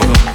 México.